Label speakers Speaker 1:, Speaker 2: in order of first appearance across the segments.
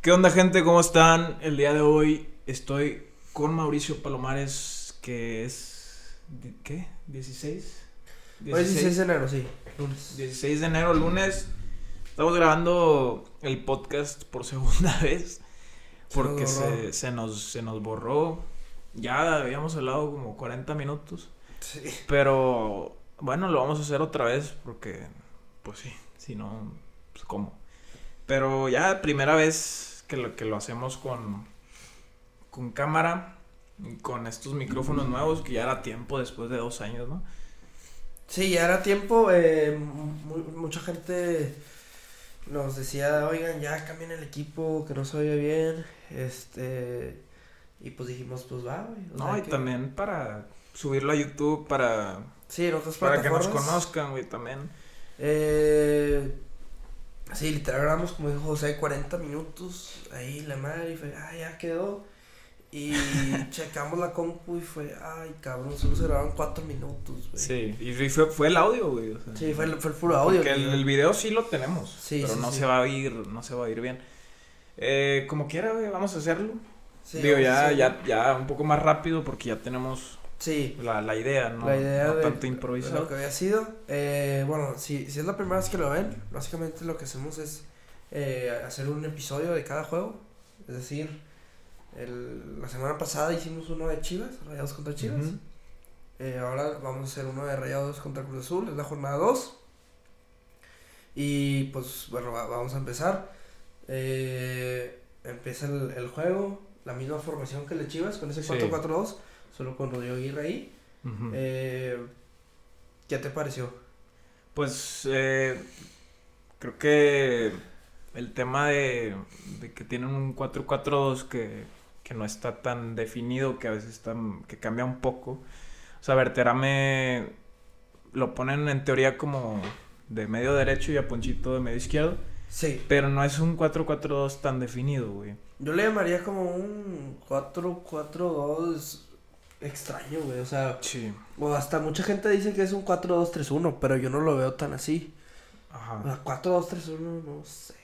Speaker 1: ¿Qué onda gente? ¿Cómo están? El día de hoy estoy con Mauricio Palomares, que es... ¿Qué? ¿16?
Speaker 2: Hoy es 16 de enero, sí. Lunes.
Speaker 1: 16 de enero, lunes. Estamos grabando el podcast por segunda vez. Porque
Speaker 2: se,
Speaker 1: se nos, se nos borró. Ya habíamos hablado como 40 minutos.
Speaker 2: Sí.
Speaker 1: Pero bueno, lo vamos a hacer otra vez porque, pues sí, si no, pues cómo. Pero ya primera vez que lo, que lo hacemos con, con cámara, con estos micrófonos nuevos, que ya era tiempo después de dos años, ¿no?
Speaker 2: Sí, ya era tiempo. eh, mu- mucha gente nos decía, oigan, ya cambien el equipo, que no se oye bien. Este. Y pues dijimos, pues va, güey. o
Speaker 1: No,
Speaker 2: sea
Speaker 1: y
Speaker 2: que-
Speaker 1: también para subirlo a YouTube, para,
Speaker 2: Sí, en otras
Speaker 1: para que nos conozcan, güey, también.
Speaker 2: Eh, sí, literal grabamos, como dijo José, 40 minutos. Ahí la madre, y fue, ah, ya quedó. Y checamos la compu y fue, ay, cabrón, solo se grabaron 4 minutos, güey.
Speaker 1: Sí, y fue, fue el audio, güey. o sea.
Speaker 2: Sí, fue el, fue el puro audio.
Speaker 1: Porque el, el video sí lo tenemos,
Speaker 2: Sí,
Speaker 1: pero
Speaker 2: sí,
Speaker 1: no
Speaker 2: sí.
Speaker 1: se va a oír, no se va a oír bien. Eh, como quiera, güey, vamos a hacerlo. Digo, ya, ya, ya un poco más rápido porque ya tenemos
Speaker 2: Sí,
Speaker 1: la, la idea, ¿no?
Speaker 2: la idea
Speaker 1: no
Speaker 2: de
Speaker 1: tanto improvisado.
Speaker 2: lo que había sido. Eh, bueno, si, si es la primera vez que lo ven, básicamente lo que hacemos es eh, hacer un episodio de cada juego. Es decir, el- la semana pasada hicimos uno de Chivas, Rayados contra Chivas. Eh, ahora vamos a hacer uno de Rayados contra Cruz Azul, es la jornada 2. Y pues bueno, va- vamos a empezar. Eh, empieza el, el juego, la misma formación que el de Chivas, con ese
Speaker 1: Sí.
Speaker 2: 4-4-2, solo con Rodrigo Aguirre ahí.
Speaker 1: Ujú.
Speaker 2: Eh, ¿Qué te pareció?
Speaker 1: Pues eh, creo que el tema de, de que tienen un 4-4-2 que, que no está tan definido, que a veces está, que cambia un poco. O sea, Berterame lo ponen en teoría como de medio derecho y a Ponchito de medio izquierdo.
Speaker 2: Sí,
Speaker 1: Pero no es un 4-4-2 tan definido, güey.
Speaker 2: yo le llamaría como un 4-4-2 extraño, güey. O sea,
Speaker 1: Sí.
Speaker 2: o hasta mucha gente dice que es un 4-2-3-1, pero yo no lo veo tan así.
Speaker 1: Ajá.
Speaker 2: O sea, 4-2-3-1, no sé.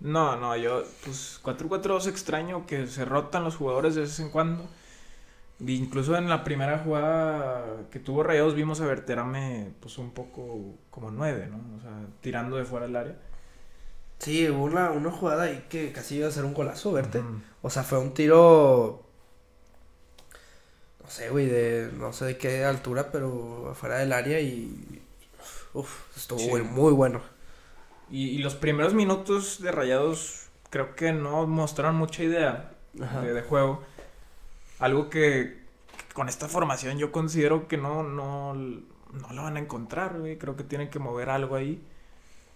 Speaker 1: No, no, yo, pues 4-4-2 extraño que se rotan los jugadores de vez en cuando. Incluso en la primera jugada que tuvo Rayados vimos a Berterame pues un poco como 9, ¿no? O sea, tirando de fuera del área.
Speaker 2: Sí, hubo una, una jugada ahí que casi iba a ser un golazo, verte.
Speaker 1: Ujú.
Speaker 2: O sea, fue un tiro. No sé, güey, de. No sé de qué altura, pero afuera del área y. Uf, estuvo
Speaker 1: Sí.
Speaker 2: muy bueno.
Speaker 1: Y, y los primeros minutos de Rayados creo que no mostraron mucha idea de, de juego. Algo que, que con esta formación yo considero que no, no, no lo van a encontrar, güey. Creo que tienen que mover algo ahí.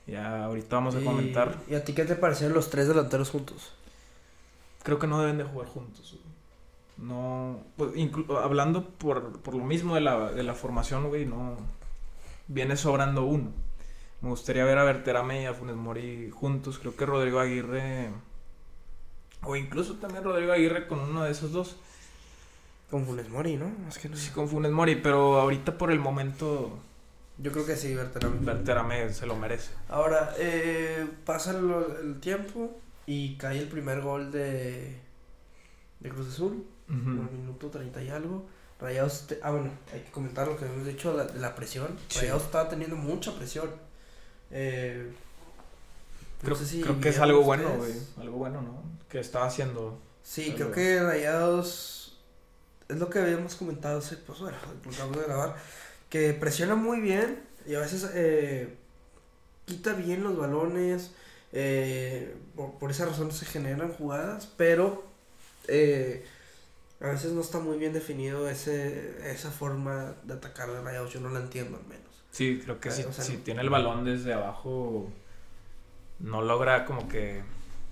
Speaker 1: Ya ahorita vamos a
Speaker 2: Y-
Speaker 1: comentar.
Speaker 2: ¿Y a ti qué te parecieron los tres delanteros juntos?
Speaker 1: Creo que no deben de jugar juntos. güey. No, pues, inclu- hablando por, por lo mismo de la, de la formación, güey, no viene sobrando uno. Me gustaría ver a Berterame y a Funes Mori juntos. Creo que Rodrigo Aguirre, o incluso también Rodrigo Aguirre con uno de esos dos.
Speaker 2: Con Funes Mori, ¿no? Es que no
Speaker 1: Sí, con Funes Mori, pero ahorita por el momento
Speaker 2: Yo creo que sí, Berterame.
Speaker 1: Berterame se lo merece.
Speaker 2: Ahora, eh, pasa el, el tiempo y cae el primer gol de, de Cruz Azul. Un minuto 30 y algo. Rayados, te- ah bueno, hay que comentar lo que hemos dicho la- de la presión.
Speaker 1: Sí.
Speaker 2: Rayados estaba teniendo mucha presión. Eh, no
Speaker 1: Creo,
Speaker 2: sé si
Speaker 1: creo que es algo bueno, güey. Algo bueno, ¿no? Que estaba haciendo.
Speaker 2: Sí, creo que Rayados es lo que habíamos comentado, sí, pues bueno, acabamos de grabar, que presiona muy bien y a veces eh, quita bien los balones, eh, por, por esa razón se generan jugadas, pero eh, a veces no está muy bien definido ese, esa forma de atacar de Rayados, yo no la entiendo al menos.
Speaker 1: Sí, creo que si,
Speaker 2: o sea,
Speaker 1: si
Speaker 2: no-
Speaker 1: tiene el balón desde abajo, no logra como que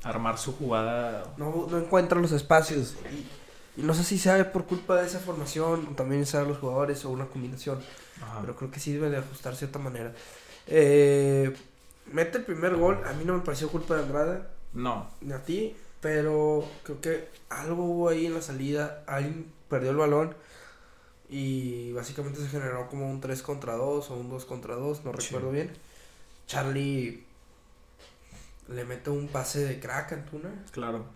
Speaker 1: armar su jugada.
Speaker 2: no, no encuentra los espacios. Y, y no sé si sabe por culpa de esa formación, o también sabe los jugadores, o una combinación.
Speaker 1: Ajá.
Speaker 2: Pero creo que sí debe de ajustar de cierta manera. Eh, mete el primer gol. A mí no me pareció culpa de Andrada,
Speaker 1: No,
Speaker 2: ni a ti. Pero creo que algo hubo ahí en la salida. Alguien perdió el balón. Y básicamente se generó como un 3 contra 2 o un 2 contra 2, no
Speaker 1: Sí.
Speaker 2: recuerdo bien. Charlie le mete un pase de crack a Antuna.
Speaker 1: Claro.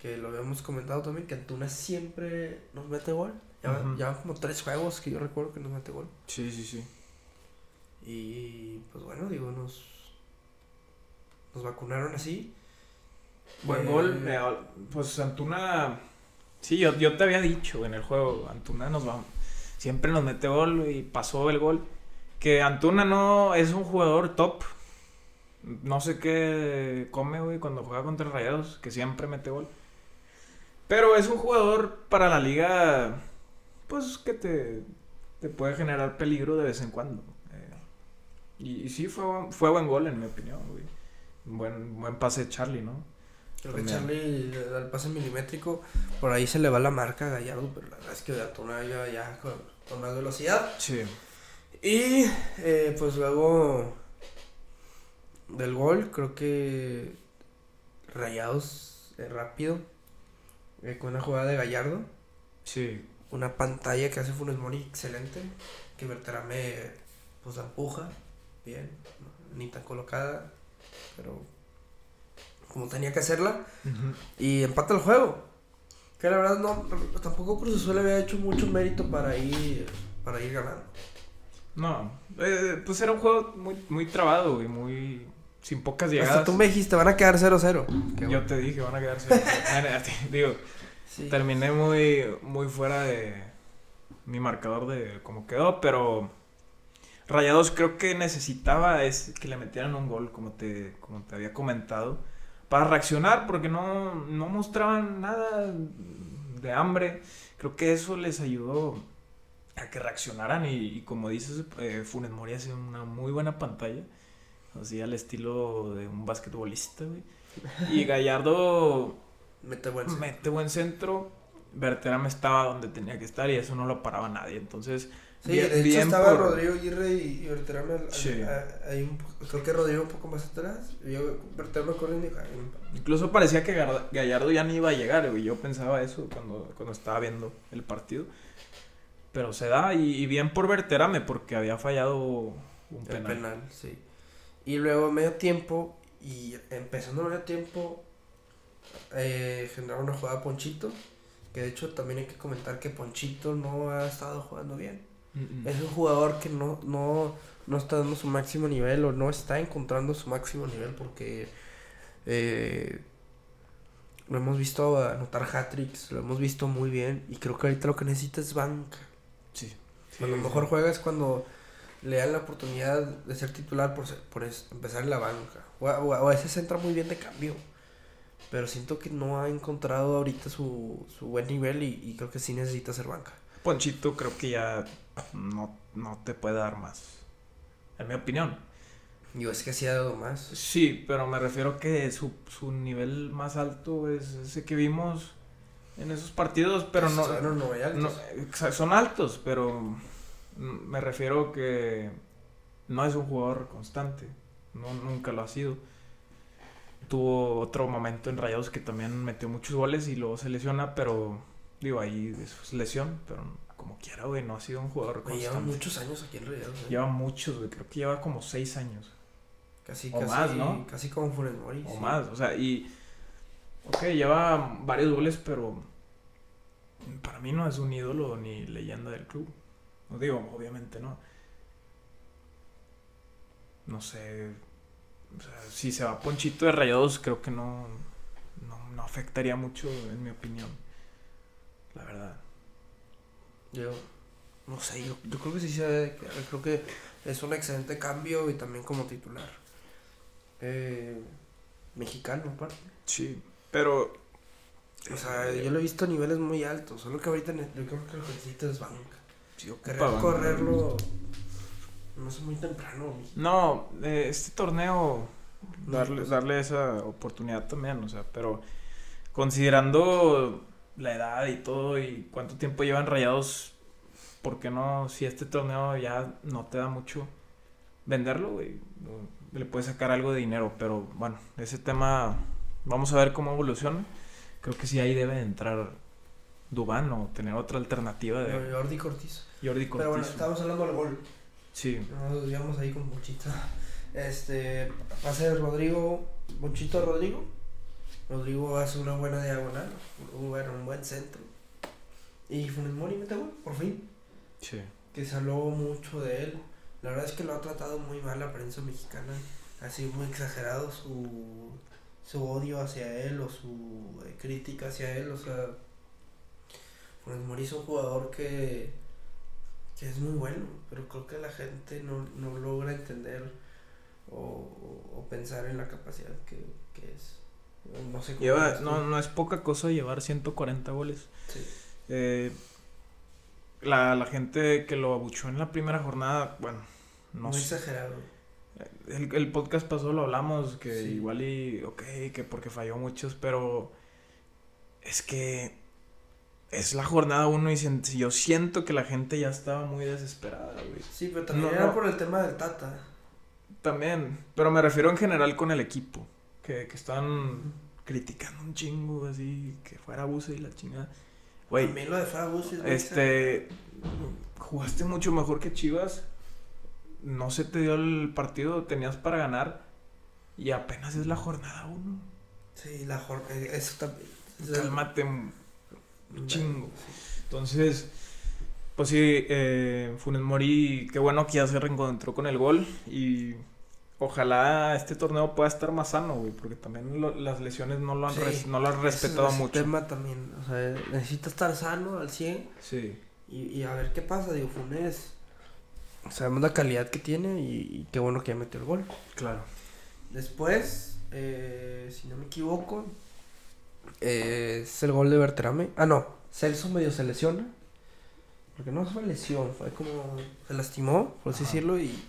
Speaker 2: Que lo habíamos comentado también, que Antuna siempre nos mete gol. Ya, ya como tres juegos que yo recuerdo que nos mete gol.
Speaker 1: Sí, sí, sí.
Speaker 2: Y pues bueno, digo, nos, nos vacunaron así.
Speaker 1: Buen
Speaker 2: Eh,
Speaker 1: gol. eh, pues Antuna. Sí, yo, yo te había dicho en el juego. Antuna nos va. Siempre nos mete gol y pasó el gol. Que Antuna no es un jugador top. No sé qué come, güey, cuando juega contra Rayados. Que siempre mete gol. Pero es un jugador para la liga. Pues que te, te puede generar peligro de vez en cuando. Eh, y, y sí, fue, buen- fue buen gol, en mi opinión, güey. Buen, buen pase de Charlie, ¿no?
Speaker 2: Creo que. Charlie da el pase milimétrico. Por ahí se le va la marca a Gallardo, pero la verdad es que Antuna ya, ya con, con más velocidad.
Speaker 1: Sí.
Speaker 2: Y eh, pues luego del gol, creo que Rayados eh, rápido. eh, con una jugada de Gallardo.
Speaker 1: Sí,
Speaker 2: Una pantalla que hace Funes Mori excelente. Que Berterame pues la empuja. Bien. Ni tan colocada. Pero como tenía que hacerla. Y empata el juego. Que la verdad no, tampoco Cruz Azul había hecho mucho mérito para ir, para ir ganando.
Speaker 1: No, eh, pues era un juego muy, muy trabado, güey, muy... Sin pocas llegadas.
Speaker 2: Hasta tú me dijiste, van a quedar 0-0. Qué
Speaker 1: Yo
Speaker 2: bueno.
Speaker 1: te dije, van a quedarse... Digo,
Speaker 2: Sí.
Speaker 1: terminé muy, muy fuera de mi marcador de cómo quedó, pero... Rayados creo que necesitaba es que le metieran un gol, como te, como te había comentado, para reaccionar, porque no, no mostraban nada de hambre. Creo que eso les ayudó a que reaccionaran y, y como dices, eh, Funes Mori hace una muy buena pantalla, así al estilo de un basquetbolista, güey. Y Gallardo
Speaker 2: Mete buen centro.
Speaker 1: mete buen centro, estaba donde tenía que estar y eso no lo paraba nadie, entonces...
Speaker 2: Sí,
Speaker 1: bien-
Speaker 2: de hecho
Speaker 1: bien
Speaker 2: estaba
Speaker 1: por-
Speaker 2: Rodrigo Aguirre y, y Berterame
Speaker 1: Sí.
Speaker 2: un creo que Rodrigo un poco más atrás. Y yo Berterame corriendo y
Speaker 1: Incluso parecía que Gallardo ya no iba a llegar, güey. Yo pensaba eso cuando, cuando estaba viendo el partido. Pero se da y, y bien por Berterame porque había fallado un
Speaker 2: el
Speaker 1: penal.
Speaker 2: penal. sí. Y luego medio tiempo, y empezando medio tiempo, eh, generaron una jugada a Ponchito. Que de hecho también hay que comentar que Ponchito no ha estado jugando bien.
Speaker 1: Mm, mm.
Speaker 2: Es un jugador que no, no, no está dando su máximo nivel o no está encontrando su máximo nivel porque eh, lo hemos visto anotar hat-tricks, lo hemos visto muy bien y creo que ahorita lo que necesita es banca.
Speaker 1: Sí.
Speaker 2: Cuando
Speaker 1: Sí,
Speaker 2: mejor
Speaker 1: sí.
Speaker 2: juega es cuando le dan la oportunidad de ser titular por, ser- por empezar en la banca. O a, o a- o a veces entra muy bien de cambio. Pero siento que no ha encontrado ahorita su, su buen nivel y, y creo que sí necesita ser banca.
Speaker 1: Ponchito creo que ya no, no te puede dar más. En mi opinión.
Speaker 2: Yo es que sí ha dado más.
Speaker 1: Sí, pero me refiero que su, su nivel más alto es ese que vimos en esos partidos, pero no...
Speaker 2: Son no, altos.
Speaker 1: No, son altos, pero me refiero que no es un jugador constante. No, nunca lo ha sido. Tuvo otro momento en Rayados que también metió muchos goles y luego se lesiona, pero digo, ahí es lesión, pero como quiera, güey, no ha sido un jugador
Speaker 2: Güey, lleva
Speaker 1: constante.
Speaker 2: muchos años aquí en Rayados. ¿eh?
Speaker 1: Lleva muchos, güey, creo que lleva como seis años
Speaker 2: Casi,
Speaker 1: o
Speaker 2: casi,
Speaker 1: más, ¿no?
Speaker 2: Casi como Funes Mori.
Speaker 1: o
Speaker 2: sí.
Speaker 1: más, o sea, y ok, lleva varios goles, pero para mí no es un ídolo ni leyenda del club. No digo, obviamente no. No sé, o sea, si se va Ponchito de Rayados, creo que no, no, no afectaría mucho, en mi opinión. La verdad.
Speaker 2: Yo no sé, yo, yo creo que sí se debe de quedar. Creo que es un excelente cambio y también como titular. Eh, mexicano, aparte.
Speaker 1: Sí, pero...
Speaker 2: O sea, yo lo he visto a niveles muy altos. Solo que ahorita yo creo que lo que necesita es banca.
Speaker 1: sí ocupa
Speaker 2: Querer correrlo. No es muy temprano.
Speaker 1: No, eh, este torneo darle, darle esa oportunidad también, o sea, pero considerando la edad y todo y cuánto tiempo llevan rayados, ¿por qué no? Si este torneo ya no te da mucho venderlo, güey, le puedes sacar algo de dinero, pero bueno, ese tema vamos a ver cómo evoluciona. Creo que sí ahí debe de entrar Dubán o tener otra alternativa de
Speaker 2: Jordi Cortiz.
Speaker 1: Jordi Cortiz.
Speaker 2: Pero bueno, estábamos hablando del gol.
Speaker 1: Sí,
Speaker 2: Nos desviamos ahí con Pochita. Este, pase de Rodrigo Monchito Rodrigo. Rodrigo hace una buena diagonal, un, bueno, un buen centro. Y Funes Mori mete gol, por fin.
Speaker 1: Sí.
Speaker 2: Que se habló mucho de él. La verdad es que lo ha tratado muy mal la prensa mexicana. Ha sido muy exagerado su, su odio hacia él o su eh, crítica hacia él. O sea, Funes Mori es un jugador que, que es muy bueno, pero creo que la gente no, no logra entender o, o- o pensar en la capacidad que, que es. No sé cómo
Speaker 1: Lleva, no, no es poca cosa llevar 140 goles.
Speaker 2: Sí.
Speaker 1: Eh, la, la gente que lo abuchó en la primera jornada, bueno, no
Speaker 2: muy
Speaker 1: sé.
Speaker 2: exagerado.
Speaker 1: El, el podcast pasado lo hablamos, que
Speaker 2: Sí.
Speaker 1: igual y, ok, que porque falló muchos, pero es que es la jornada uno y yo siento que la gente ya estaba muy desesperada, güey.
Speaker 2: Sí, pero también
Speaker 1: No,
Speaker 2: era
Speaker 1: no.
Speaker 2: por el tema del Tata.
Speaker 1: También, pero me refiero en general con el equipo, que, que están criticando un chingo, así, que fuera abuso y la chingada. Güey,
Speaker 2: También lo de Fabus es
Speaker 1: este, jugaste mucho mejor que Chivas, no se te dio el partido, tenías para ganar y apenas es la jornada uno.
Speaker 2: Sí, la jornada. Eso también.
Speaker 1: Cálmate un chingo. Entonces, pues sí, eh, Funes Mori, qué bueno que ya se reencontró con el gol y ojalá este torneo pueda estar más sano, güey, porque también lo- las lesiones no lo han,
Speaker 2: Sí,
Speaker 1: res- no lo han respetado
Speaker 2: ese
Speaker 1: mucho.
Speaker 2: tema también. O sea, necesita estar sano al 100
Speaker 1: Sí,
Speaker 2: y, y a ver qué pasa. Digo, Funes. Sabemos la calidad que tiene y, y qué bueno que ya metió el gol.
Speaker 1: claro.
Speaker 2: Después, eh, si no me equivoco, eh, es el gol de Berterame. Ah, no, Celso medio se lesiona. Porque no fue lesión, fue como se lastimó, por así
Speaker 1: Ajá.
Speaker 2: decirlo, y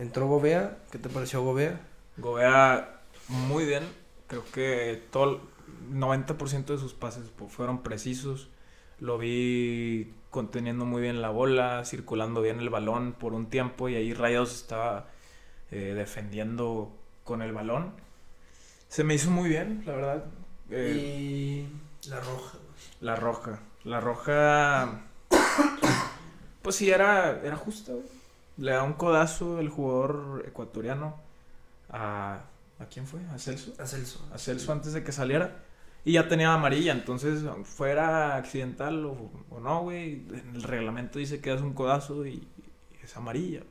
Speaker 2: entró Gobea. ¿Qué te pareció Gobea?
Speaker 1: Gobea muy bien, creo que todo el 90% de sus pases fueron precisos. Lo vi conteniendo muy bien la bola, circulando bien el balón por un tiempo y ahí Rayados estaba eh, defendiendo con el balón. Se me hizo muy bien, la verdad. Eh,
Speaker 2: y la roja.
Speaker 1: La roja. La roja. Pues sí, era, era justa, güey. Le da un codazo el jugador ecuatoriano a. ¿A quién fue? ¿A Celso?
Speaker 2: A Celso.
Speaker 1: A Celso antes de que saliera. Y ya tenía amarilla, entonces, fuera accidental o, o no, güey, en el reglamento dice que es un codazo y, y es amarilla.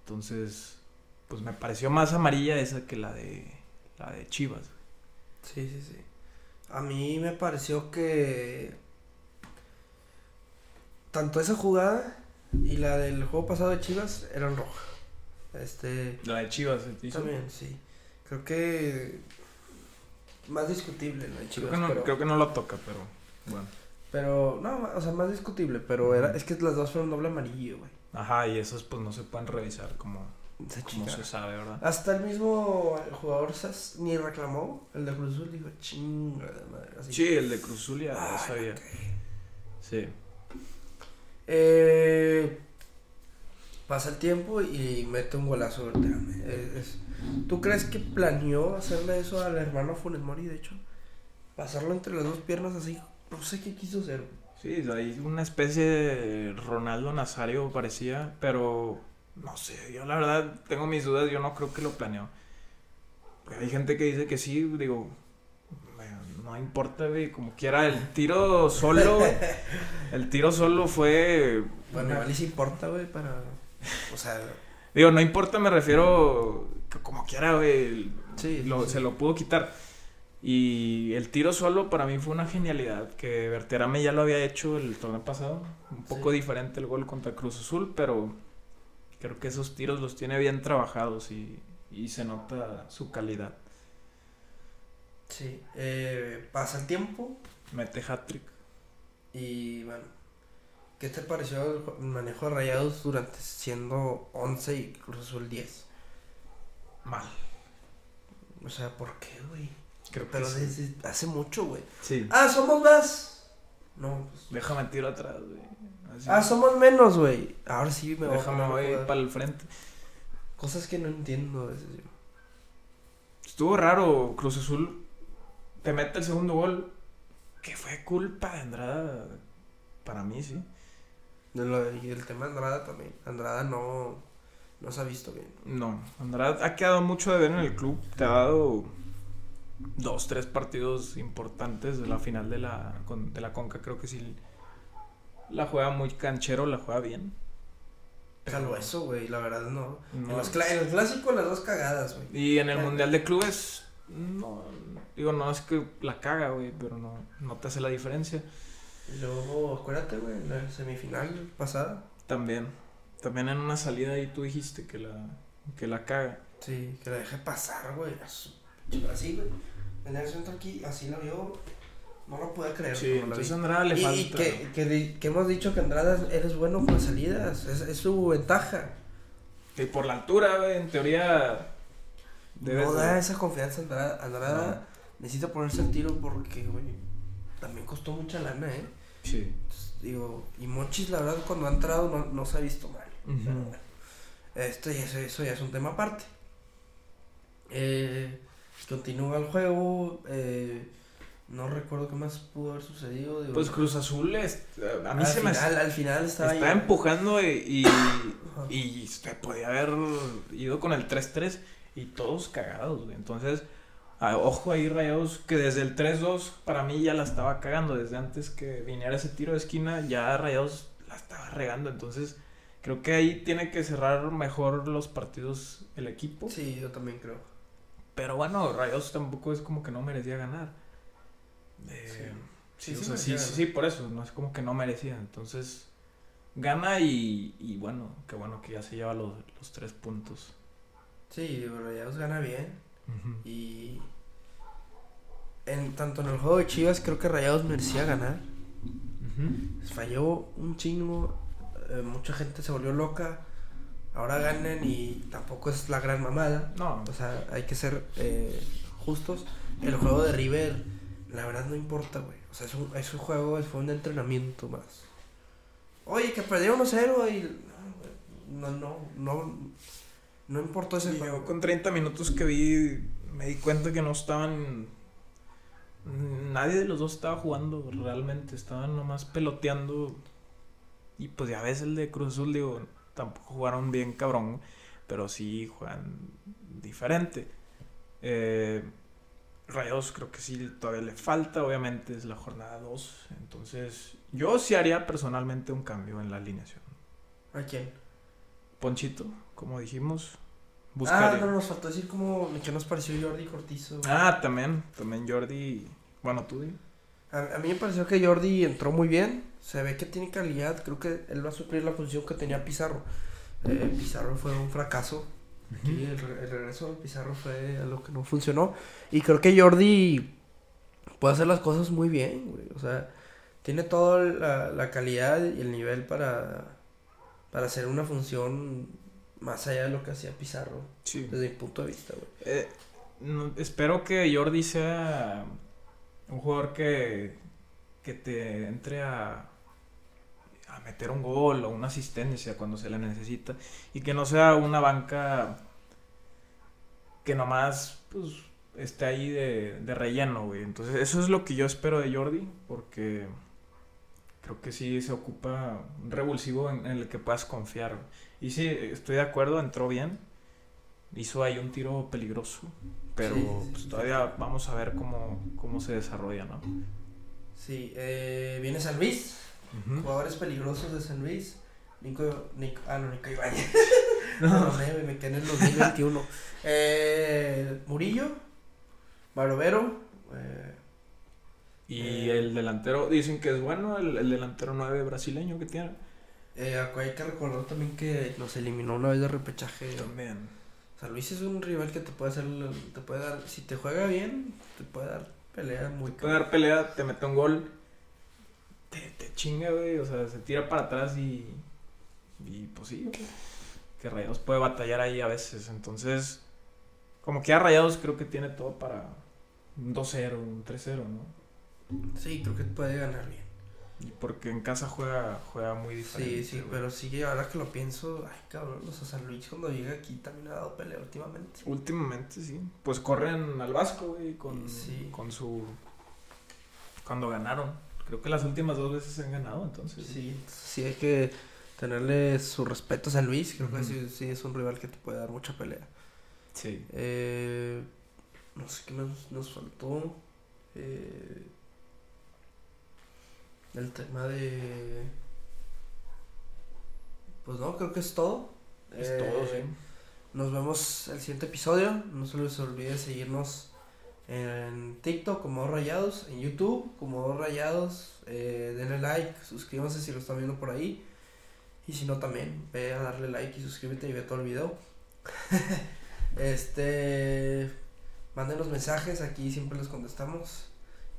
Speaker 1: Entonces, pues me pareció más amarilla esa que la de la de Chivas.
Speaker 2: Sí, sí, sí. A mí me pareció que tanto esa jugada y la del juego pasado de Chivas eran rojas. Este
Speaker 1: La de Chivas,
Speaker 2: también, sí. Creo que más discutible la de
Speaker 1: Creo
Speaker 2: Chivas,
Speaker 1: que, no,
Speaker 2: pero,
Speaker 1: creo que no lo toca, pero bueno.
Speaker 2: pero no, o sea, más discutible, pero era es que las dos fueron doble amarillo, güey.
Speaker 1: Ajá, y esos pues no se pueden revisar como,
Speaker 2: chica.
Speaker 1: se sabe, ¿verdad?
Speaker 2: Hasta el mismo jugador Sas ni reclamó, el de Cruz Azul dijo, chinga de madre. Así.
Speaker 1: Sí, el de Cruz Azul ya
Speaker 2: Ay,
Speaker 1: sabía. Sí.
Speaker 2: Eh, pasa el tiempo y mete un golazo Berterame. Es- es- ¿Tú crees que planeó hacerle eso al hermano Funes Mori, de hecho? Pasarlo entre las dos piernas así. No sé qué quiso hacer.
Speaker 1: Sí, hay una especie de Ronaldo Nazario parecía, pero no sé, yo la verdad tengo mis dudas, yo no creo que lo planeó. Hay gente que dice que sí, digo, no importa, güey, como quiera, el tiro solo, el tiro solo fue...
Speaker 2: Bueno, igual sí importa, güey, para. O sea,
Speaker 1: Digo, no importa, me refiero que como quiera, güey,
Speaker 2: sí.
Speaker 1: lo-
Speaker 2: sí.
Speaker 1: se lo pudo quitar. Y el tiro solo para mí fue una genialidad, que Berterame ya lo había hecho el torneo pasado, un poco
Speaker 2: Sí.
Speaker 1: diferente el gol contra Cruz Azul, pero creo que esos tiros los tiene bien trabajados y, y se nota su calidad.
Speaker 2: Sí. Eh, pasa el tiempo
Speaker 1: Mete hat-trick.
Speaker 2: y bueno. ¿Qué te pareció el manejo de rayados durante siendo 11 y Cruz Azul 10?
Speaker 1: Mal.
Speaker 2: O sea, ¿por qué, güey?
Speaker 1: Creo que
Speaker 2: Pero
Speaker 1: sí.
Speaker 2: desde hace mucho, güey.
Speaker 1: Sí.
Speaker 2: Ah, somos más. No, pues.
Speaker 1: Déjame tiro atrás, güey.
Speaker 2: Ah, somos menos, güey. Ahora sí me voy a
Speaker 1: Déjame
Speaker 2: a
Speaker 1: voy para el frente.
Speaker 2: Cosas que no entiendo a veces yo.
Speaker 1: Estuvo raro, Cruz Azul te mete el segundo gol, que fue culpa de Andrada, para mí, sí.
Speaker 2: De lo- y el tema de Andrada también. Andrada no, no se ha visto bien.
Speaker 1: No, Andrada ha quedado mucho de ver en el club, te ha dado dos, tres partidos importantes de la final de la, de la Conca. Creo que sí la juega muy canchero, la juega bien.
Speaker 2: Salvo eso, güey, la verdad no.
Speaker 1: No.
Speaker 2: En, los cla- en el clásico las dos cagadas, güey.
Speaker 1: Y en el. Mundial de Clubes, no, digo, no es que la caga, güey, pero no, no te hace la diferencia.
Speaker 2: Y luego, acuérdate, güey, en la semifinal pasada.
Speaker 1: También, también en una salida ahí tú dijiste que la, que la caga.
Speaker 2: Sí, que la dejé pasar, güey. Así, güey. En el centro aquí, así la vio. No lo pude creer.
Speaker 1: Sí, entonces a Andrada le
Speaker 2: y,
Speaker 1: falta.
Speaker 2: y que, que, di- que hemos dicho que Andrada eres bueno con las salidas. Es, es su ventaja.
Speaker 1: que por la altura, güey, en teoría. debes
Speaker 2: no
Speaker 1: de-
Speaker 2: da esa confianza Andrada. Andrada necesita ponerse el tiro porque, güey, también costó mucha lana, ¿eh?
Speaker 1: Sí.
Speaker 2: Entonces, digo, y Monchis, la verdad, cuando ha entrado no, no se ha visto mal.
Speaker 1: Ujú.
Speaker 2: Pero bueno, esto ya, es- eso ya es un tema aparte. Eh, continúa el juego. eh, no recuerdo qué más pudo haber sucedido. digo,
Speaker 1: Pues Cruz Azul, es- a mí
Speaker 2: al
Speaker 1: se me
Speaker 2: final, al final estaba
Speaker 1: está empujando y, y, se podía haber ido con el 3-3 y todos cagados, güey. Entonces, a- ojo ahí, Rayados, que desde el 3-2 para mí ya la estaba cagando. Desde antes que viniera ese tiro de esquina, ya Rayados la estaba regando. Entonces, creo que ahí tiene que cerrar mejor los partidos el equipo.
Speaker 2: Sí, yo también creo.
Speaker 1: Pero bueno, Rayados tampoco es como que no merecía ganar. Eh,
Speaker 2: Sí,
Speaker 1: sí,
Speaker 2: sí
Speaker 1: o sea, sí,
Speaker 2: merecía
Speaker 1: sí,
Speaker 2: ganar.
Speaker 1: sí, por eso, no es como que no merecía. Entonces, gana y, y bueno, qué bueno que ya se lleva los, los tres puntos.
Speaker 2: Sí, Rayados gana bien. Y en, tanto en el juego de Chivas creo que Rayados merecía ganar. Falló un chingo. eh, mucha gente se volvió loca. Ahora ganan y tampoco es la gran mamada.
Speaker 1: No,
Speaker 2: O sea, hay que ser eh, justos. El juego de River, la verdad no importa, güey. O sea, es un, es un juego, es- fue un entrenamiento más. Oye, que perdió 1-0 y... No, no, no, no importó ese
Speaker 1: y
Speaker 2: juego.
Speaker 1: yo con 30 minutos que vi, me di cuenta que no estaban. Nadie de los dos estaba jugando realmente, estaban nomás peloteando. Y pues ya ves el de Cruz Azul, digo, tampoco jugaron bien cabrón, pero sí juegan diferente. Eh, Rayados creo que sí todavía le falta, obviamente es la jornada 2. Entonces, yo sí haría personalmente un cambio en la alineación.
Speaker 2: ¿A quién?
Speaker 1: Ponchito, como dijimos,
Speaker 2: Ah,
Speaker 1: buscaría.
Speaker 2: no, nos faltó decir cómo, que nos pareció Jordi Cortizo.
Speaker 1: Ah, también, también Jordi. Bueno, tú di.
Speaker 2: A, a mí me pareció que Jordi entró muy bien. Se ve que tiene calidad. Creo que él va a suplir la función que tenía Pizarro. Eh, Pizarro fue un fracaso. Aquí el, re- el regreso de Pizarro fue algo que no funcionó. Y creo que Jordi puede hacer las cosas muy bien, güey. O sea, tiene toda la, la calidad y el nivel para, para hacer una función más allá de lo que hacía Pizarro.
Speaker 1: Sí.
Speaker 2: Desde mi punto de vista, güey.
Speaker 1: Eh, no- espero que Jordi sea un jugador que, que te entre a, a meter un gol o una asistencia cuando se le necesita y que no sea una banca que nomás pues esté ahí de, de relleno, güey. Entonces eso es lo que yo espero de Jordi porque creo que sí se ocupa un revulsivo en, en el que puedas confiar. Y sí, estoy de acuerdo, entró bien. Hizo ahí un tiro peligroso. Pero
Speaker 2: Sí, sí,
Speaker 1: pues,
Speaker 2: sí.
Speaker 1: todavía vamos a ver cómo, cómo se desarrolla, ¿no?
Speaker 2: Sí, eh, viene San Luis. Jugadores peligrosos de San Luis. Nico, Nico ah, no, Nico Ibáñez. no, no, me, me quedé en el 2021. Eh, Murillo, Barovero, eh,
Speaker 1: Y
Speaker 2: Eh.
Speaker 1: el delantero, dicen que es bueno, el, el delantero 9 brasileño que tiene.
Speaker 2: eh, acá hay que recordar también que nos eliminó una vez de repechaje.
Speaker 1: También.
Speaker 2: San Luis es un rival que te puede hacer, te puede dar, si te juega bien, te puede dar pelea muy
Speaker 1: Puede dar pelea, te mete un gol. Te, te chinga, güey. O sea, se tira para atrás y. Y pues sí, güey, que Rayados puede batallar ahí a veces. Entonces, como que a Rayados creo que tiene todo para un 2-0, un 3-0, ¿no?
Speaker 2: Sí, creo que puede ganar bien.
Speaker 1: Y porque en casa juega, juega muy diferente.
Speaker 2: Sí, sí, pero sí, ahora que lo pienso, ay cabrón, los San Luis cuando llega aquí también ha dado pelea últimamente.
Speaker 1: Últimamente sí. Pues corren al Vasco, güey, con,
Speaker 2: Sí.
Speaker 1: con su. Cuando ganaron. Creo que las últimas dos veces han ganado, entonces.
Speaker 2: Sí, sí hay que tenerle su respeto a San Luis, creo que sí, sí es un rival que te puede dar mucha pelea.
Speaker 1: Sí.
Speaker 2: Eh, no sé qué nos, nos faltó. Eh, el tema de... Pues no, creo que es todo.
Speaker 1: Es
Speaker 2: Eh,
Speaker 1: todo, sí.
Speaker 2: Nos vemos el siguiente episodio. No se les olvide seguirnos en TikTok como Dos Rayados, en YouTube como Dos Rayados. Eh, denle like, suscríbanse si lo están viendo por ahí. Y si no, también ve a darle like y suscríbete y ve todo el video. este. Manden los mensajes, aquí siempre les contestamos.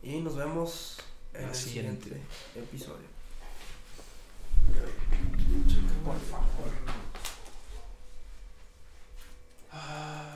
Speaker 2: Y nos vemos en el
Speaker 1: siguiente,
Speaker 2: siguiente episodio.
Speaker 1: Por favor. Ah.